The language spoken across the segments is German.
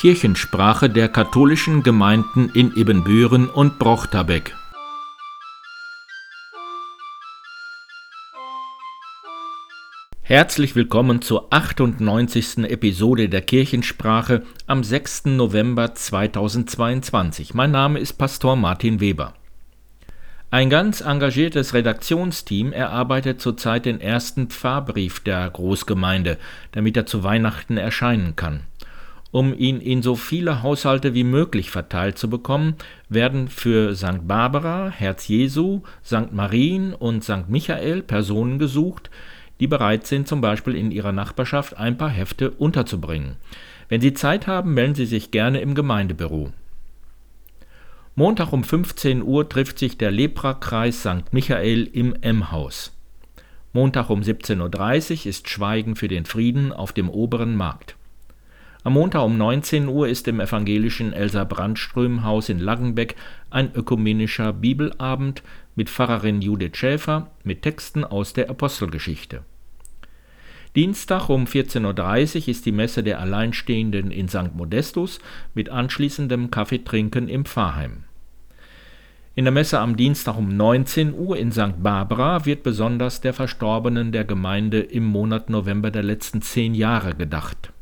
Kirchensprache der katholischen Gemeinden in Ibbenbüren und Brochterbeck. Herzlich willkommen zur 98. Episode der Kirchensprache am 6. November 2022. Mein Name ist Pastor Martin Weber. Ein ganz engagiertes Redaktionsteam erarbeitet zurzeit den ersten Pfarrbrief der Großgemeinde, damit er zu Weihnachten erscheinen kann. Um ihn in so viele Haushalte wie möglich verteilt zu bekommen, werden für St. Barbara, Herz Jesu, St. Marien und St. Michael Personen gesucht, die bereit sind, zum Beispiel in ihrer Nachbarschaft ein paar Hefte unterzubringen. Wenn Sie Zeit haben, melden Sie sich gerne im Gemeindebüro. Montag um 15 Uhr trifft sich der Leprakreis St. Michael im M-Haus. Montag um 17.30 Uhr ist Schweigen für den Frieden auf dem oberen Markt. Am Montag um 19 Uhr ist im evangelischen Elsa Brandström Haus in Laggenbeck ein ökumenischer Bibelabend mit Pfarrerin Judith Schäfer mit Texten aus der Apostelgeschichte. Dienstag um 14.30 Uhr ist die Messe der Alleinstehenden in St. Modestus mit anschließendem Kaffeetrinken im Pfarrheim. In der Messe am Dienstag um 19 Uhr in St. Barbara wird besonders der Verstorbenen der Gemeinde im Monat November der letzten zehn Jahre gedacht.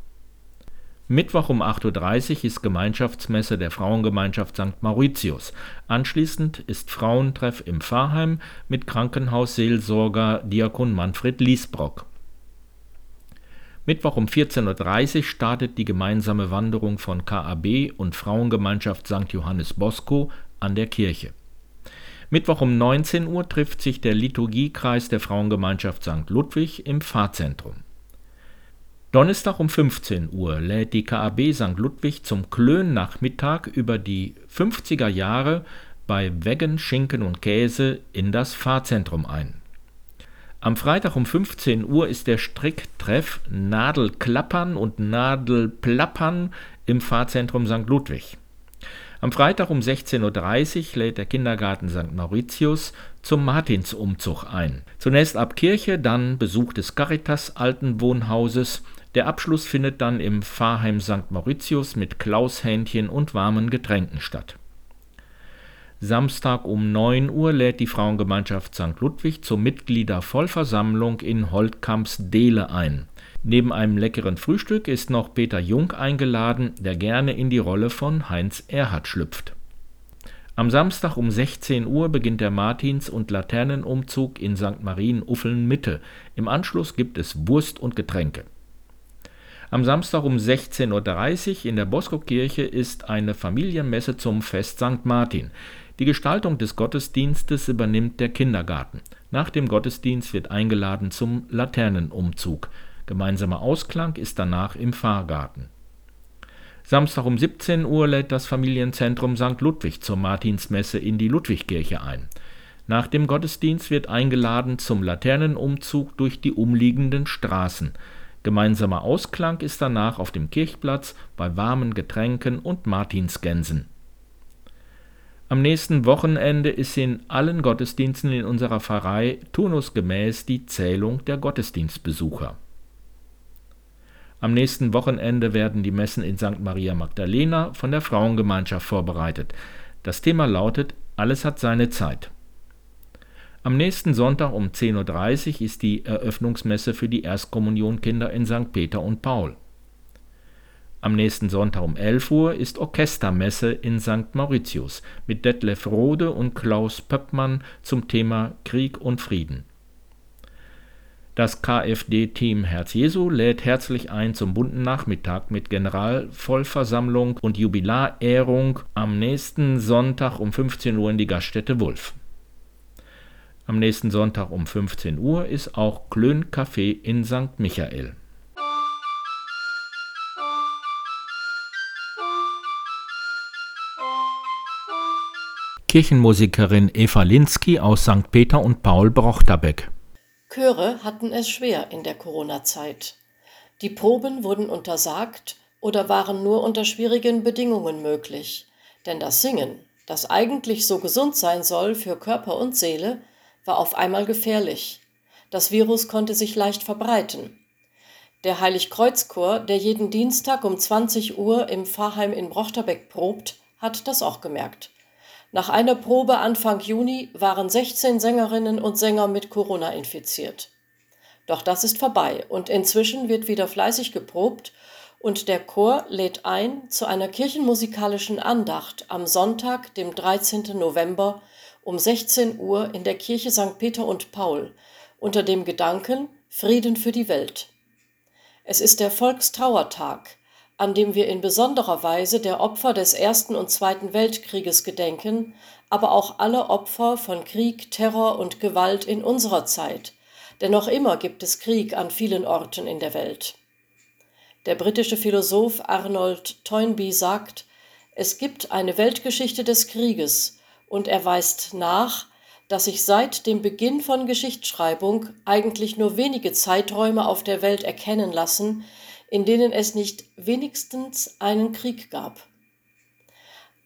Mittwoch um 8.30 Uhr ist Gemeinschaftsmesse der Frauengemeinschaft St. Mauritius. Anschließend ist Frauentreff im Pfarrheim mit Krankenhausseelsorger Diakon Manfred Liesbrock. Mittwoch um 14.30 Uhr startet die gemeinsame Wanderung von KAB und Frauengemeinschaft St. Johannes Bosco an der Kirche. Mittwoch um 19 Uhr trifft sich der Liturgiekreis der Frauengemeinschaft St. Ludwig im Pfarrzentrum. Donnerstag um 15 Uhr lädt die KAB St. Ludwig zum Klönnachmittag über die 50er Jahre bei Weggen, Schinken und Käse in das Fahrzentrum ein. Am Freitag um 15 Uhr ist der Stricktreff Nadelklappern und Nadelplappern im Fahrzentrum St. Ludwig. Am Freitag um 16.30 Uhr lädt der Kindergarten St. Mauritius zum Martinsumzug ein. Zunächst ab Kirche, dann Besuch des Caritas Altenwohnhauses der Abschluss findet dann im Pfarrheim St. Mauritius mit Klaushähnchen und warmen Getränken statt. Samstag um 9 Uhr lädt die Frauengemeinschaft St. Ludwig zur Mitgliedervollversammlung in Holtkamps Dehle ein. Neben einem leckeren Frühstück ist noch Peter Jung eingeladen, der gerne in die Rolle von Heinz Erhard schlüpft. Am Samstag um 16 Uhr beginnt der Martins- und Laternenumzug in St. Marien-Uffeln Mitte. Im Anschluss gibt es Wurst und Getränke. Am Samstag um 16.30 Uhr in der Bosco-Kirche ist eine Familienmesse zum Fest St. Martin. Die Gestaltung des Gottesdienstes übernimmt der Kindergarten. Nach dem Gottesdienst wird eingeladen zum Laternenumzug. Gemeinsamer Ausklang ist danach im Pfarrgarten. Samstag um 17 Uhr lädt das Familienzentrum St. Ludwig zur Martinsmesse in die Ludwigkirche ein. Nach dem Gottesdienst wird eingeladen zum Laternenumzug durch die umliegenden Straßen. Gemeinsamer Ausklang ist danach auf dem Kirchplatz bei warmen Getränken und Martinsgänsen. Am nächsten Wochenende ist in allen Gottesdiensten in unserer Pfarrei turnusgemäß die Zählung der Gottesdienstbesucher. Am nächsten Wochenende werden die Messen in St. Maria Magdalena von der Frauengemeinschaft vorbereitet. Das Thema lautet Alles hat seine Zeit. Am nächsten Sonntag um 10.30 Uhr ist die Eröffnungsmesse für die Erstkommunionkinder in St. Peter und Paul. Am nächsten Sonntag um 11 Uhr ist Orchestermesse in St. Mauritius mit Detlef Rode und Klaus Pöppmann zum Thema Krieg und Frieden. Das KfD-Team Herz Jesu lädt herzlich ein zum bunten Nachmittag mit Generalvollversammlung und Jubilarehrung am nächsten Sonntag um 15 Uhr in die Gaststätte Wulf. Am nächsten Sonntag um 15 Uhr ist auch Klön Café in St. Michael. Kirchenmusikerin Eva Linsky aus St. Peter und Paul Brochterbeck. Chöre hatten es schwer in der Corona-Zeit. Die Proben wurden untersagt oder waren nur unter schwierigen Bedingungen möglich. Denn das Singen, das eigentlich so gesund sein soll für Körper und Seele, war auf einmal gefährlich. Das Virus konnte sich leicht verbreiten. Der Heiligkreuzchor, der jeden Dienstag um 20 Uhr im Pfarrheim in Brochterbeck probt, hat das auch gemerkt. Nach einer Probe Anfang Juni waren 16 Sängerinnen und Sänger mit Corona infiziert. Doch das ist vorbei und inzwischen wird wieder fleißig geprobt und der Chor lädt ein zu einer kirchenmusikalischen Andacht am Sonntag, dem 13. November um 16 Uhr in der Kirche St. Peter und Paul unter dem Gedanken Frieden für die Welt. Es ist der Volkstrauertag, an dem wir in besonderer Weise der Opfer des Ersten und Zweiten Weltkrieges gedenken, aber auch alle Opfer von Krieg, Terror und Gewalt in unserer Zeit, denn noch immer gibt es Krieg an vielen Orten in der Welt. Der britische Philosoph Arnold Toynbee sagt, es gibt eine Weltgeschichte des Krieges und er weist nach, dass sich seit dem Beginn von Geschichtsschreibung eigentlich nur wenige Zeiträume auf der Welt erkennen lassen, in denen es nicht wenigstens einen Krieg gab.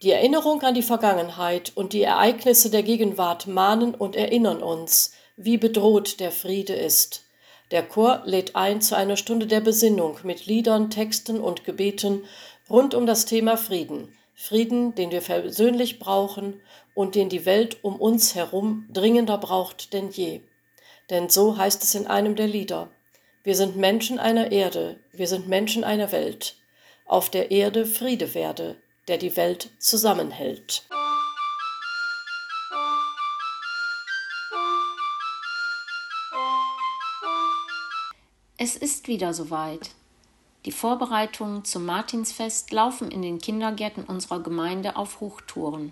Die Erinnerung an die Vergangenheit und die Ereignisse der Gegenwart mahnen und erinnern uns, wie bedroht der Friede ist. Der Chor lädt ein zu einer Stunde der Besinnung mit Liedern, Texten und Gebeten rund um das Thema Frieden. Frieden, den wir persönlich brauchen und den die Welt um uns herum dringender braucht denn je. Denn so heißt es in einem der Lieder. Wir sind Menschen einer Erde, wir sind Menschen einer Welt. Auf der Erde Friede werde, der die Welt zusammenhält. Es ist wieder soweit. Die Vorbereitungen zum Martinsfest laufen in den Kindergärten unserer Gemeinde auf Hochtouren.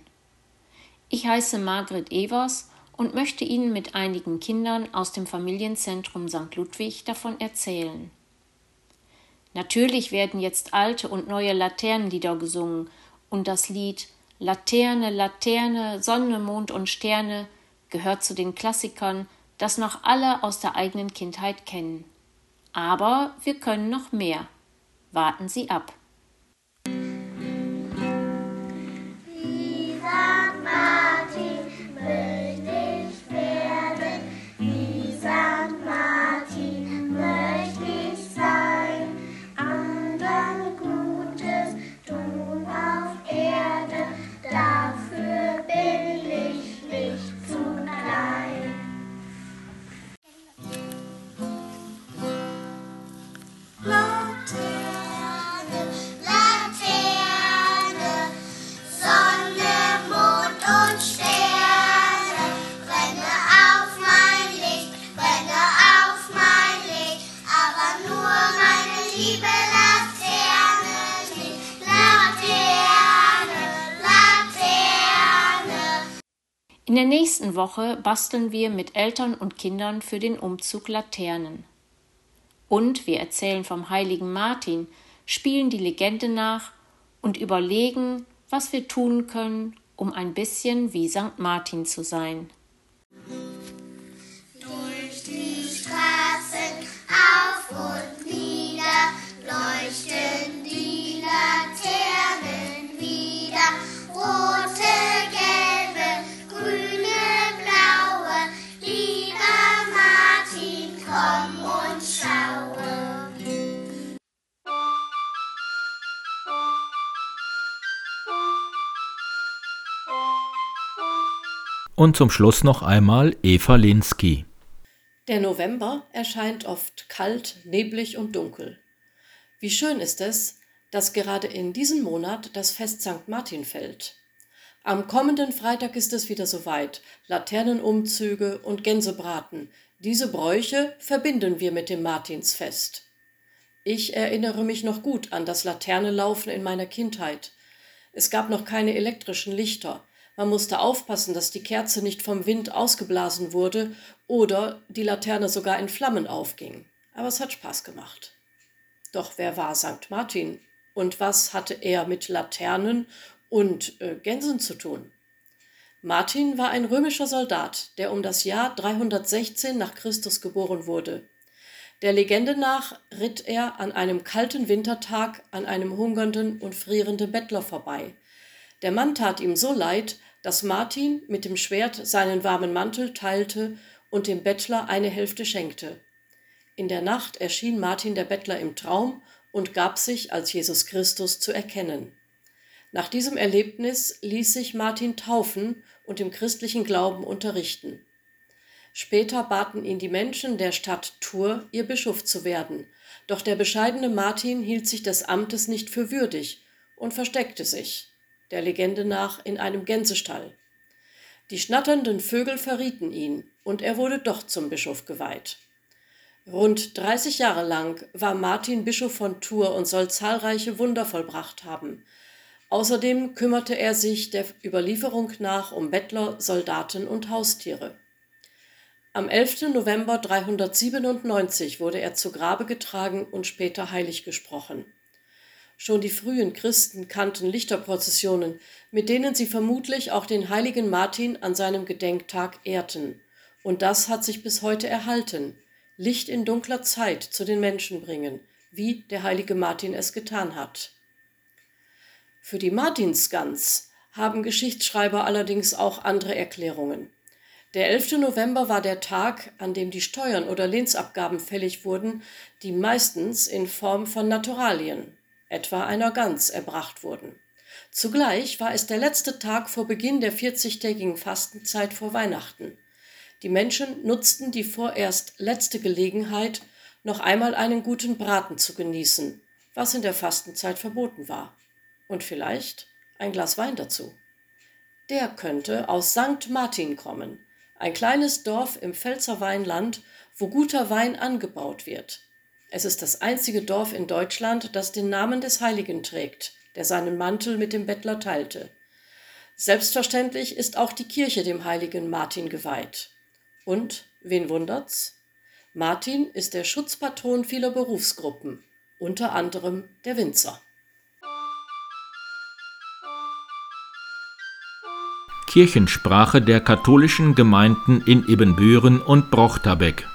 Ich heiße Margret Evers und möchte Ihnen mit einigen Kindern aus dem Familienzentrum St. Ludwig davon erzählen. Natürlich werden jetzt alte und neue Laternenlieder gesungen und das Lied Laterne, Laterne, Sonne, Mond und Sterne gehört zu den Klassikern, das noch alle aus der eigenen Kindheit kennen. Aber wir können noch mehr. Warten Sie ab. In der nächsten Woche basteln wir mit Eltern und Kindern für den Umzug Laternen. Und wir erzählen vom heiligen Martin, spielen die Legende nach und überlegen, was wir tun können, um ein bisschen wie St. Martin zu sein. Und zum Schluss noch einmal Eva Linsky. Der November erscheint oft kalt, neblig und dunkel. Wie schön ist es, dass gerade in diesem Monat das Fest St. Martin fällt. Am kommenden Freitag ist es wieder soweit. Laternenumzüge und Gänsebraten. Diese Bräuche verbinden wir mit dem Martinsfest. Ich erinnere mich noch gut an das Laternelaufen in meiner Kindheit. Es gab noch keine elektrischen Lichter. Man musste aufpassen, dass die Kerze nicht vom Wind ausgeblasen wurde oder die Laterne sogar in Flammen aufging. Aber es hat Spaß gemacht. Doch wer war St. Martin? Und was hatte er mit Laternen und äh, Gänsen zu tun? Martin war ein römischer Soldat, der um das Jahr 316 nach Christus geboren wurde. Der Legende nach ritt er an einem kalten Wintertag an einem hungernden und frierenden Bettler vorbei. Der Mann tat ihm so leid, dass Martin mit dem Schwert seinen warmen Mantel teilte und dem Bettler eine Hälfte schenkte. In der Nacht erschien Martin der Bettler im Traum und gab sich als Jesus Christus zu erkennen. Nach diesem Erlebnis ließ sich Martin taufen und im christlichen Glauben unterrichten. Später baten ihn die Menschen der Stadt Tours, ihr Bischof zu werden, doch der bescheidene Martin hielt sich des Amtes nicht für würdig und versteckte sich, der Legende nach, in einem Gänsestall. Die schnatternden Vögel verrieten ihn, und er wurde doch zum Bischof geweiht. Rund 30 Jahre lang war Martin Bischof von Tours und soll zahlreiche Wunder vollbracht haben, Außerdem kümmerte er sich der Überlieferung nach um Bettler, Soldaten und Haustiere. Am 11. November 397 wurde er zu Grabe getragen und später heilig gesprochen. Schon die frühen Christen kannten Lichterprozessionen, mit denen sie vermutlich auch den heiligen Martin an seinem Gedenktag ehrten. Und das hat sich bis heute erhalten. Licht in dunkler Zeit zu den Menschen bringen, wie der heilige Martin es getan hat. Für die Martinsgans haben Geschichtsschreiber allerdings auch andere Erklärungen. Der 11. November war der Tag, an dem die Steuern oder Lehnsabgaben fällig wurden, die meistens in Form von Naturalien, etwa einer Gans, erbracht wurden. Zugleich war es der letzte Tag vor Beginn der 40-tägigen Fastenzeit vor Weihnachten. Die Menschen nutzten die vorerst letzte Gelegenheit, noch einmal einen guten Braten zu genießen, was in der Fastenzeit verboten war und vielleicht ein Glas Wein dazu. Der könnte aus St. Martin kommen, ein kleines Dorf im Pfälzer Weinland, wo guter Wein angebaut wird. Es ist das einzige Dorf in Deutschland, das den Namen des Heiligen trägt, der seinen Mantel mit dem Bettler teilte. Selbstverständlich ist auch die Kirche dem heiligen Martin geweiht. Und, wen wundert's? Martin ist der Schutzpatron vieler Berufsgruppen, unter anderem der Winzer. Kirchensprache der katholischen Gemeinden in Ebenbüren und Brochterbeck